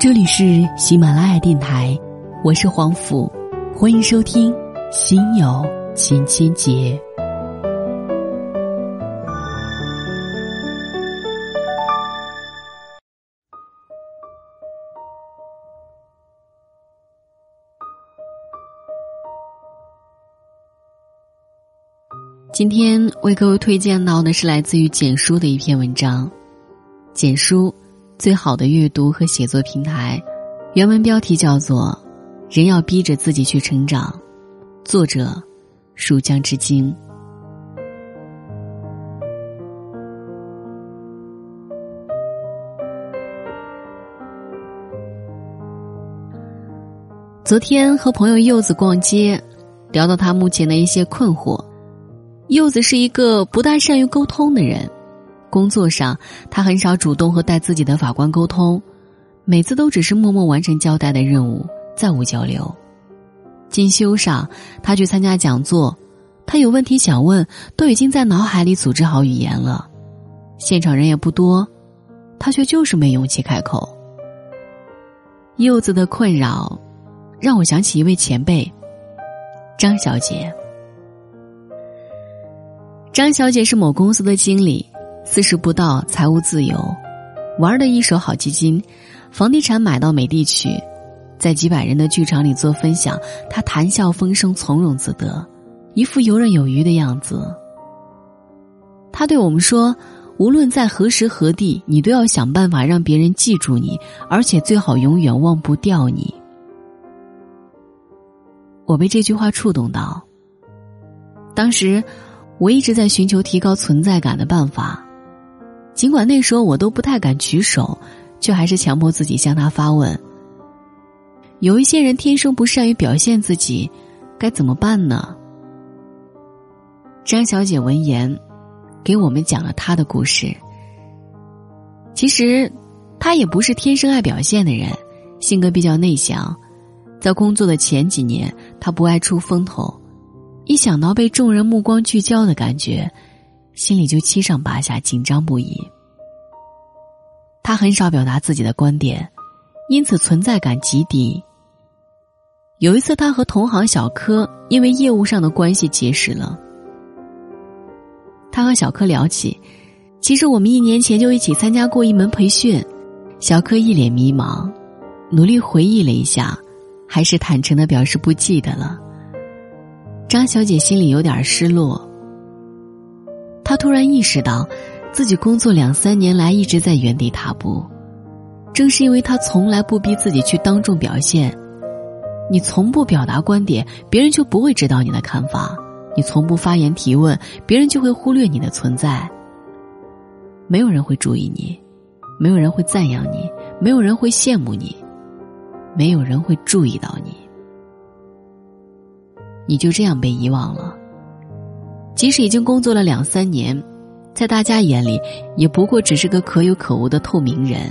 这里是喜马拉雅电台，我是黄甫，欢迎收听《心有千千结》。今天为各位推荐到的是来自于简书的一篇文章，简书。最好的阅读和写作平台，原文标题叫做《人要逼着自己去成长》，作者蜀江之鲸。昨天和朋友柚子逛街，聊到他目前的一些困惑。柚子是一个不大善于沟通的人。工作上，他很少主动和带自己的法官沟通，每次都只是默默完成交代的任务，再无交流。进修上，他去参加讲座，他有问题想问，都已经在脑海里组织好语言了，现场人也不多，他却就是没勇气开口。柚子的困扰，让我想起一位前辈，张小姐。张小姐是某公司的经理。四十不到，财务自由，玩的一手好基金，房地产买到美的去，在几百人的剧场里做分享，他谈笑风生，从容自得，一副游刃有余的样子。他对我们说：“无论在何时何地，你都要想办法让别人记住你，而且最好永远忘不掉你。”我被这句话触动到。当时，我一直在寻求提高存在感的办法。尽管那时候我都不太敢举手，却还是强迫自己向他发问。有一些人天生不善于表现自己，该怎么办呢？张小姐闻言，给我们讲了她的故事。其实，她也不是天生爱表现的人，性格比较内向。在工作的前几年，她不爱出风头，一想到被众人目光聚焦的感觉。心里就七上八下，紧张不已。他很少表达自己的观点，因此存在感极低。有一次，他和同行小柯因为业务上的关系结识了。他和小柯聊起，其实我们一年前就一起参加过一门培训。小柯一脸迷茫，努力回忆了一下，还是坦诚的表示不记得了。张小姐心里有点失落。他突然意识到，自己工作两三年来一直在原地踏步，正是因为他从来不逼自己去当众表现。你从不表达观点，别人就不会知道你的看法；你从不发言提问，别人就会忽略你的存在。没有人会注意你，没有人会赞扬你，没有人会羡慕你，没有人会注意到你，你就这样被遗忘了。即使已经工作了两三年，在大家眼里，也不过只是个可有可无的透明人。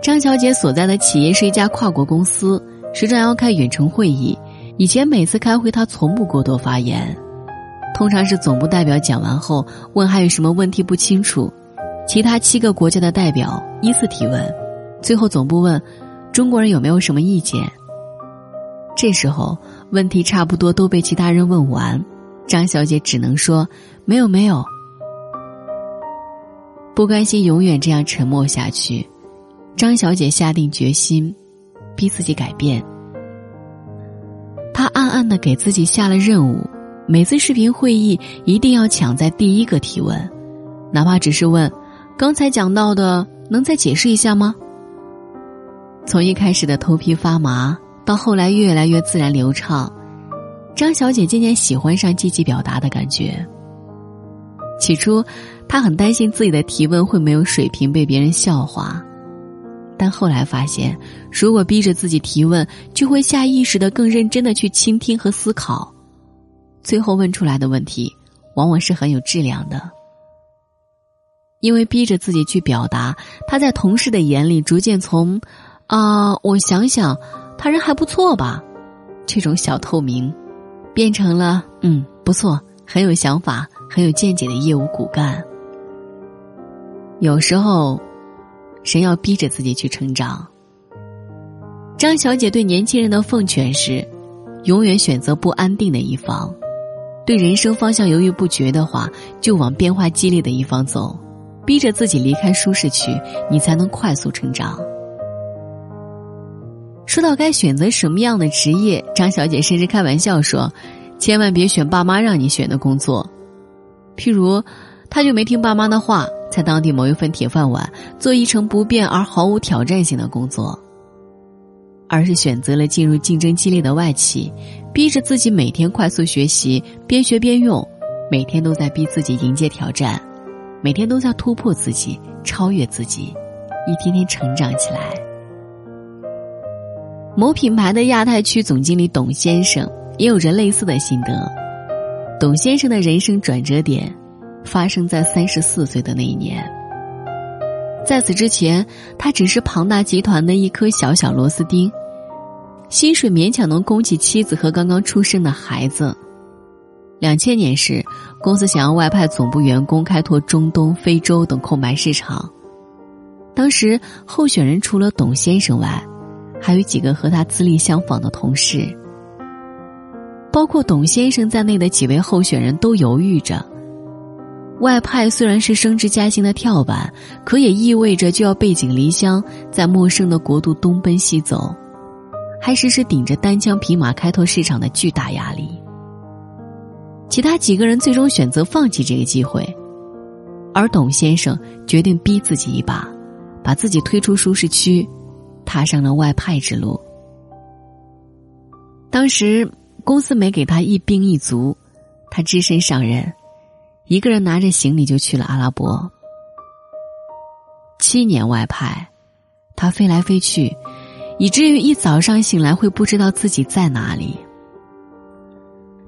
张小姐所在的企业是一家跨国公司，时常要开远程会议。以前每次开会，她从不过多发言，通常是总部代表讲完后问还有什么问题不清楚，其他七个国家的代表依次提问，最后总部问中国人有没有什么意见。这时候。问题差不多都被其他人问完，张小姐只能说：“没有，没有。”不甘心永远这样沉默下去，张小姐下定决心，逼自己改变。她暗暗的给自己下了任务：每次视频会议一定要抢在第一个提问，哪怕只是问：“刚才讲到的，能再解释一下吗？”从一开始的头皮发麻。到后来越来越自然流畅，张小姐渐渐喜欢上积极表达的感觉。起初，她很担心自己的提问会没有水平被别人笑话，但后来发现，如果逼着自己提问，就会下意识的更认真的去倾听和思考，最后问出来的问题往往是很有质量的。因为逼着自己去表达，她在同事的眼里逐渐从“啊，我想想”。他人还不错吧？这种小透明，变成了嗯不错，很有想法、很有见解的业务骨干。有时候，谁要逼着自己去成长？张小姐对年轻人的奉劝是：永远选择不安定的一方。对人生方向犹豫不决的话，就往变化激烈的一方走，逼着自己离开舒适区，你才能快速成长。说到该选择什么样的职业，张小姐甚至开玩笑说：“千万别选爸妈让你选的工作。”譬如，她就没听爸妈的话，在当地某一份铁饭碗做一成不变而毫无挑战性的工作，而是选择了进入竞争激烈的外企。逼着自己每天快速学习，边学边用，每天都在逼自己迎接挑战，每天都在突破自己、超越自己，一天天成长起来。某品牌的亚太区总经理董先生也有着类似的心得。董先生的人生转折点发生在三十四岁的那一年，在此之前，他只是庞大集团的一颗小小螺丝钉。薪水勉强能供起妻子和刚刚出生的孩子。两千年时，公司想要外派总部员工开拓中东、非洲等空白市场。当时候选人除了董先生外，还有几个和他资历相仿的同事。包括董先生在内的几位候选人都犹豫着：外派虽然是升职加薪的跳板，可也意味着就要背井离乡，在陌生的国度东奔西走。还时时顶着单枪匹马开拓市场的巨大压力。其他几个人最终选择放弃这个机会，而董先生决定逼自己一把，把自己推出舒适区，踏上了外派之路。当时公司没给他一兵一卒，他只身上任，一个人拿着行李就去了阿拉伯。七年外派，他飞来飞去。以至于一早上醒来会不知道自己在哪里。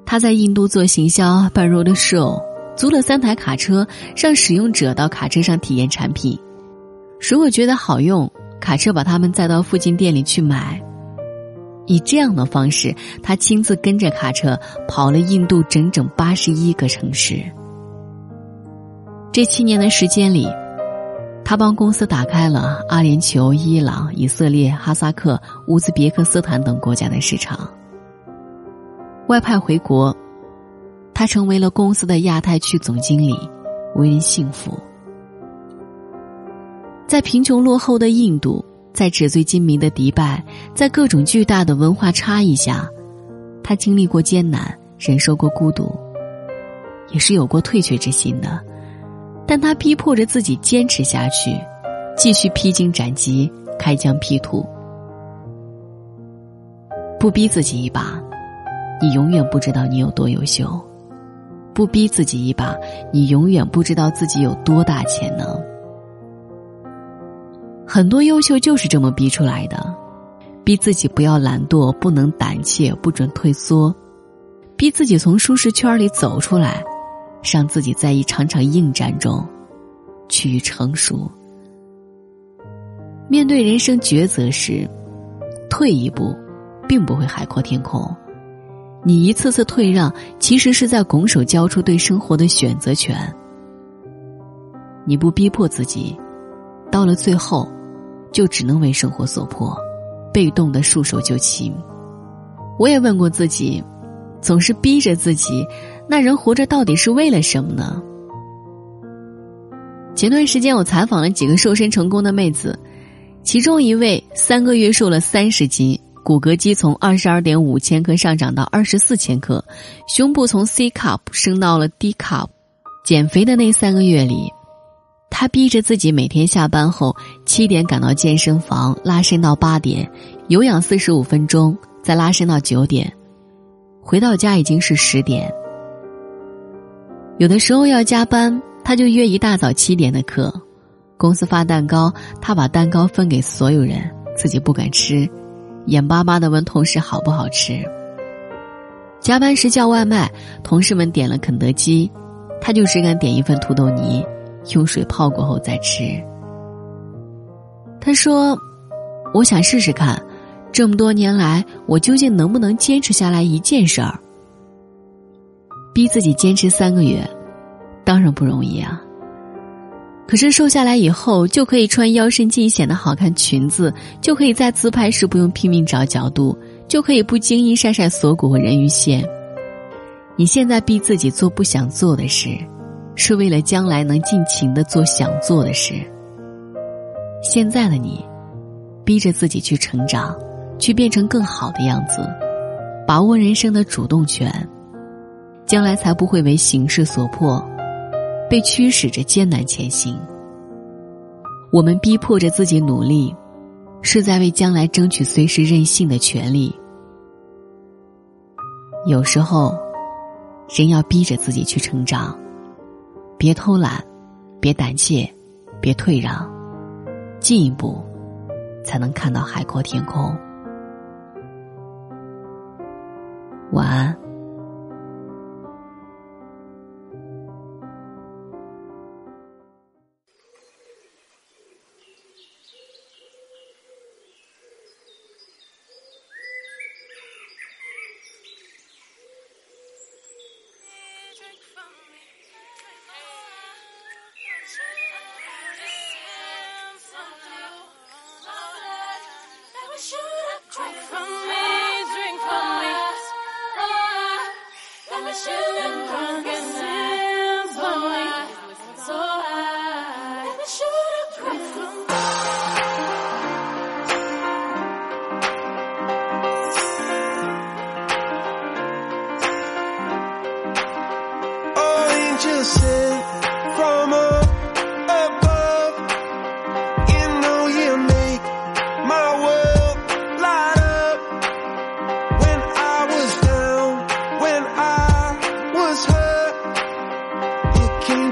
他在印度做行销，办 road show，租了三台卡车，让使用者到卡车上体验产品。如果觉得好用，卡车把他们载到附近店里去买。以这样的方式，他亲自跟着卡车跑了印度整整八十一个城市。这七年的时间里。他帮公司打开了阿联酋、伊朗、以色列、哈萨克、乌兹别克斯坦等国家的市场。外派回国，他成为了公司的亚太区总经理，为人幸福。在贫穷落后的印度，在纸醉金迷的迪拜，在各种巨大的文化差异下，他经历过艰难，忍受过孤独，也是有过退却之心的。但他逼迫着自己坚持下去，继续披荆斩棘、开疆辟土。不逼自己一把，你永远不知道你有多优秀；不逼自己一把，你永远不知道自己有多大潜能。很多优秀就是这么逼出来的：逼自己不要懒惰，不能胆怯，不准退缩；逼自己从舒适圈里走出来。让自己在一场场应战中趋于成熟。面对人生抉择时，退一步，并不会海阔天空。你一次次退让，其实是在拱手交出对生活的选择权。你不逼迫自己，到了最后，就只能为生活所迫，被动的束手就擒。我也问过自己，总是逼着自己。那人活着到底是为了什么呢？前段时间我采访了几个瘦身成功的妹子，其中一位三个月瘦了三十斤，骨骼肌从二十二点五千克上涨到二十四千克，胸部从 C cup 升到了 D cup。减肥的那三个月里，她逼着自己每天下班后七点赶到健身房拉伸到八点，有氧四十五分钟，再拉伸到九点，回到家已经是十点。有的时候要加班，他就约一大早七点的课。公司发蛋糕，他把蛋糕分给所有人，自己不敢吃，眼巴巴的问同事好不好吃。加班时叫外卖，同事们点了肯德基，他就只敢点一份土豆泥，用水泡过后再吃。他说：“我想试试看，这么多年来，我究竟能不能坚持下来一件事儿。”逼自己坚持三个月，当然不容易啊。可是瘦下来以后，就可以穿腰身尽显的好看裙子，就可以在自拍时不用拼命找角度，就可以不经意晒晒锁骨和人鱼线。你现在逼自己做不想做的事，是为了将来能尽情的做想做的事。现在的你，逼着自己去成长，去变成更好的样子，把握人生的主动权，将来才不会为形势所迫，被驱使着艰难前行。我们逼迫着自己努力，是在为将来争取随时任性的权利。有时候。人要逼着自己去成长，别偷懒，别胆怯，别退让，进一步，才能看到海阔天空。晚安。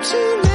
to